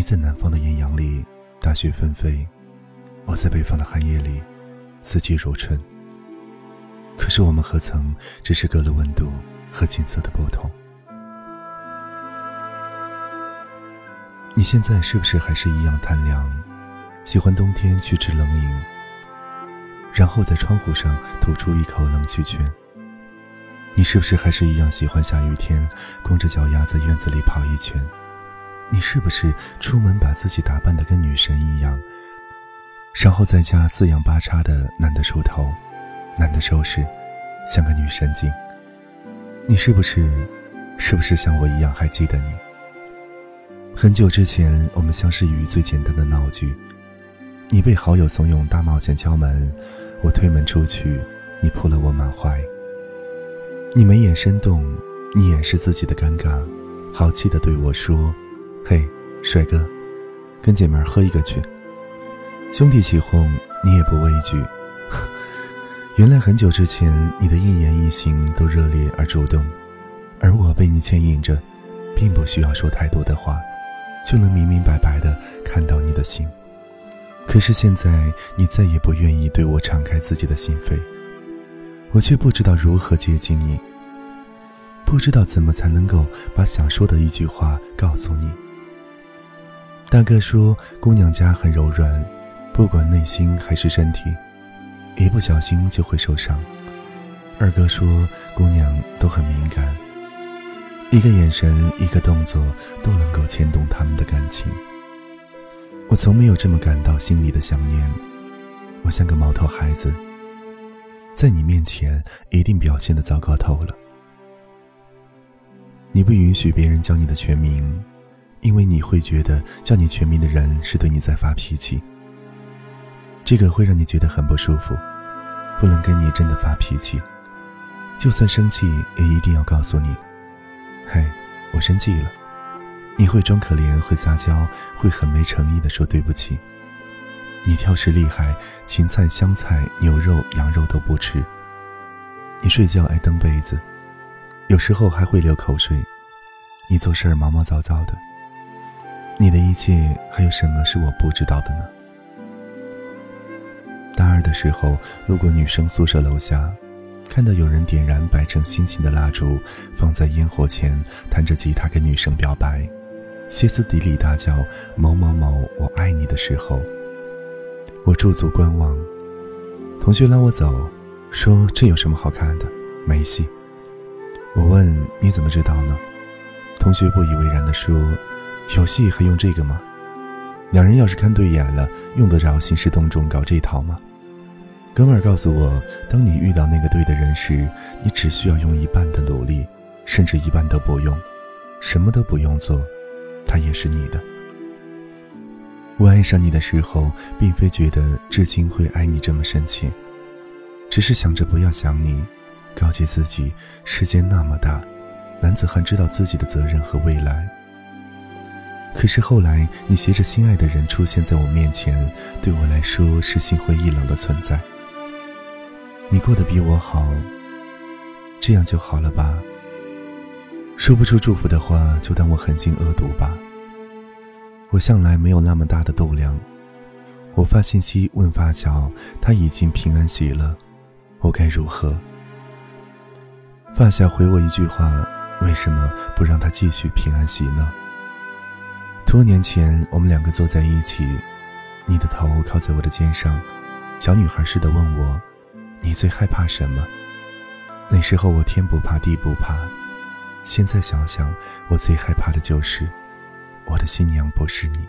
你在南方的艳阳里，大雪纷飞；我在北方的寒夜里，四季如春。可是我们何曾只是隔了温度和景色的不同？你现在是不是还是一样贪凉，喜欢冬天去吃冷饮，然后在窗户上吐出一口冷气圈？你是不是还是一样喜欢下雨天光着脚丫在院子里跑一圈？你是不是出门把自己打扮得跟女神一样，然后在家四仰八叉的懒得梳头，懒得收拾，像个女神经？你是不是，是不是像我一样还记得你？很久之前我们相识于最简单的闹剧，你被好友怂恿大冒险敲门，我推门出去，你扑了我满怀。你眉眼生动，你掩饰自己的尴尬，好气的对我说：“嘿，帅哥，跟姐妹喝一个去。”兄弟起哄，你也不畏惧。原来很久之前，你的一言一行都热烈而主动，而我被你牵引着，并不需要说太多的话，就能明明白白的看到你的心。可是现在，你再也不愿意对我敞开自己的心扉。我却不知道如何接近你，不知道怎么才能够把想说的一句话告诉你。大哥说，姑娘家很柔软，不管内心还是身体，一不小心就会受伤。二哥说，姑娘都很敏感，一个眼神，一个动作都能够牵动他们的感情。我从没有这么感到心里的想念，我像个毛头孩子。在你面前，一定表现的糟糕透了。你不允许别人叫你的全名，因为你会觉得叫你全名的人是对你在发脾气。这个会让你觉得很不舒服，不能跟你真的发脾气，就算生气也一定要告诉你：“嘿，我生气了。”你会装可怜，会撒娇，会很没诚意的说对不起。你挑食厉害，芹菜、香菜、牛肉、羊肉都不吃。你睡觉爱蹬被子，有时候还会流口水。你做事毛毛躁躁的。你的一切还有什么是我不知道的呢？大二的时候，路过女生宿舍楼下，看到有人点燃摆成心形的蜡烛，放在烟火前，弹着吉他跟女生表白，歇斯底里大叫“某某某，我爱你”的时候。我驻足观望，同学拉我走，说这有什么好看的？没戏。我问你怎么知道呢？同学不以为然地说：“有戏还用这个吗？两人要是看对眼了，用得着兴师动众搞这套吗？”哥们儿告诉我，当你遇到那个对的人时，你只需要用一半的努力，甚至一半都不用，什么都不用做，他也是你的。我爱上你的时候，并非觉得至今会爱你这么深切，只是想着不要想你，告诫自己世界那么大，男子汉知道自己的责任和未来。可是后来，你携着心爱的人出现在我面前，对我来说是心灰意冷的存在。你过得比我好，这样就好了吧？说不出祝福的话，就当我狠心恶毒吧。我向来没有那么大的度量。我发信息问发小，他已经平安喜了，我该如何？发小回我一句话：为什么不让他继续平安喜呢？多年前，我们两个坐在一起，你的头靠在我的肩上，小女孩似的问我：你最害怕什么？那时候我天不怕地不怕，现在想想，我最害怕的就是。我的新娘不是你。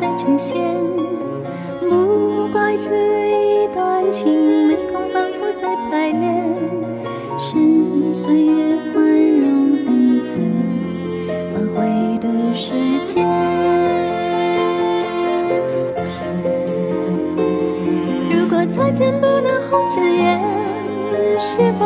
再呈现。不怪这一段情没空反复再排练，是岁月宽容恩赐反悔的时间。如果再见不能红着眼，是否？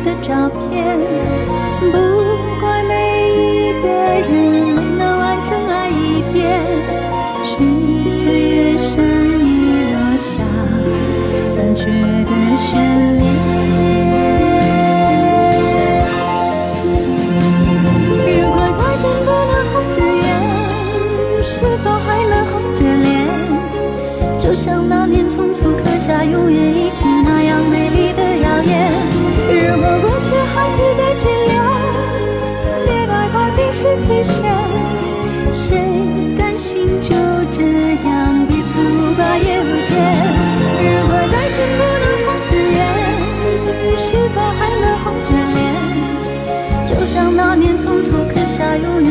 的照片。不期限，谁甘心就这样彼此无挂也无牵。如果再见不能红着眼，是否还能红着脸？就像那年匆匆刻下永远。